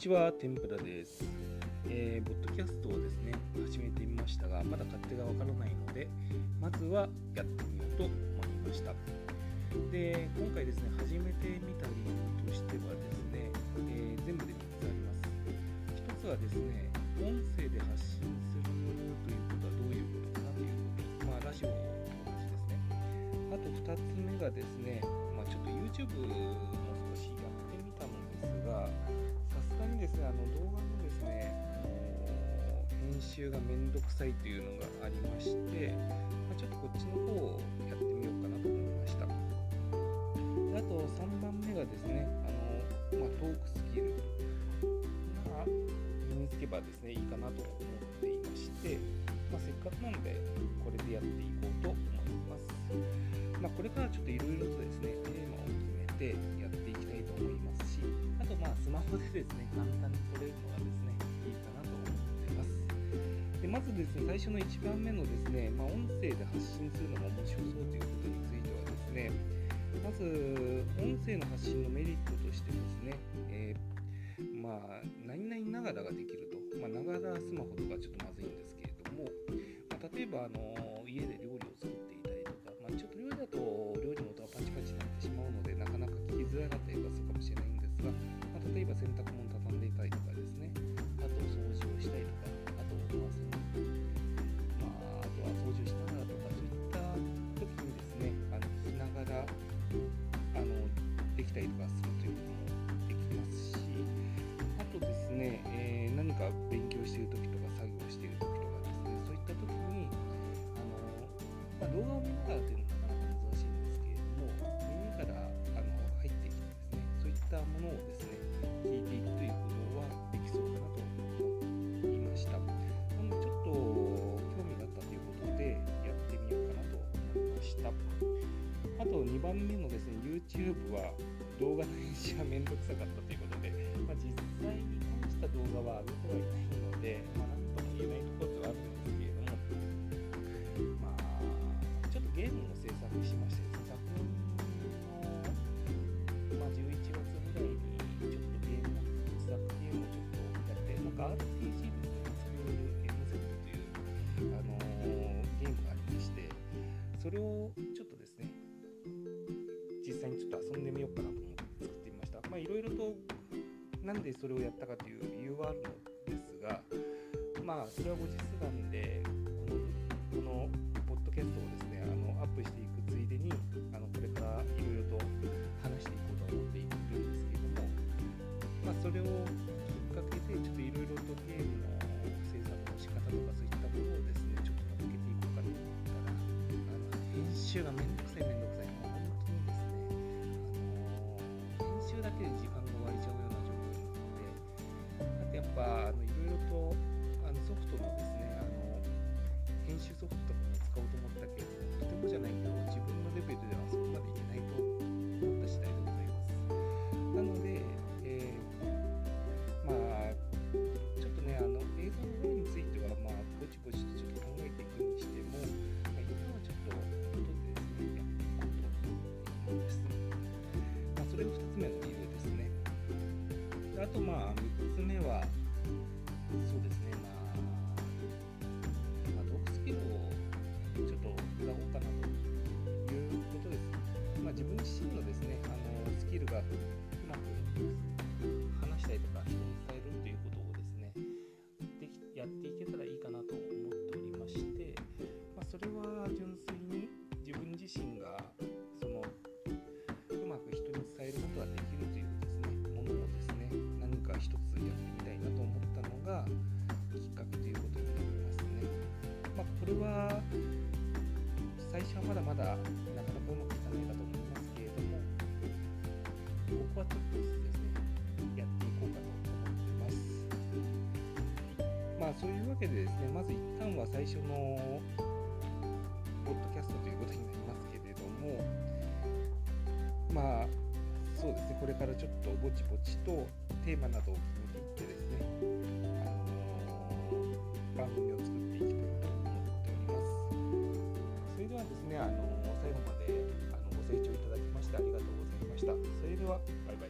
ちは、天ぷらです。えー、ボッドキャストをですね、始めてみましたが、まだ勝手がわからないので、まずはやってみようと思いました。で、今回ですね、始めてみた理由としてはですね、えー全部で3つあります。1つはですね、音声で発信するということはどういうことかなということ、まあ、ラジオと同じですね。あと2つ目がですね、まあ、ちょっと YouTube 集がめんどくさいというのがありまして、まあ、ちょっとこっちの方をやってみようかなと思いました。であと3番目がですね、あのまあ、トークスキルが身につけばですね、いいかなと思っていまして、まあ、せっかくなので、これでやっていこうと思います。ま、これからちょっといろいろとですね、テーマを決めてやっていきたいと思いますし、あとまあスマホでですね、簡単に撮れるのがですね、まずですね、最初の1番目のですね、まあ、音声で発信するのが面白そうということについてはですね、まず音声の発信のメリットとしてですね、えーまあ、何々ながらができると、まあ、ながらスマホとかちょっとまずいんですけれども、まあ、例えばあの家で料理を作っていたりとか、まあ、ちょっと料理だと料理の音がパチパチになってしまうのでなかなか聞きづらかったりとかするかもしれないんですが、まあ、例えば洗濯物畳んでいたりとかですね。あと2番目のですね YouTube は動画の編集がめんどくさかったということで、まあ、実際に関した動画は上げてはいないので、まあ、なんとも言えないところではあるんですけれども、まあ、ちょっとゲームの制作しまして、昨年の、まあ、11月ぐらいにちょっとゲームを、自作ゲームをちょっとやって、なんか RPG ですね、作れる M7 という、あのーゲームがありまして、それをちょっと、実際にちょっと遊んでみようかなと思って作ってみました。まあ、いろいろとなんでそれをやったかという理由はあるのですが、まあ、それは後日談で、この、このポッドキャストをですね、あのアップしていくついでに、あのこれからいろいろと話していこうと思っているんですけれども、まあ、それをきっかけで、ちょっといろいろとゲームの制作の仕方とか、そういったものをですね、ちょっと乗っけていこうかと思ったら、あの編集がめんどくさいめけで時間が終わりちゃうような状況なので、あとやっぱあのいろいろとあのソフトのですね、あの編集ソフトとかも使おうと思ったけど、とてもじゃないけど、自分のレベルではそ自身のですね、あのスキルがうまく話したりとか人に伝えるということをですね、できやっていけたらいいかなと思っておりまして、まあ、それは純粋に自分自身がそのうまく人に伝えることができるというですねものをですね何か一つやってみたいなと思ったのがきっかけということになりますね。まあ、これは最初はまだまだなかなかうまくいかないかとあそういうわけでですねまず一旦は最初のポッドキャストということになりますけれどもまあそうですねこれからちょっとぼちぼちとテーマなどを決めていってですね、あの番組を作っていきたいと思っております。それではですね、あの最後まであのご清聴いただきましてありがとうございました。それではバイバイ。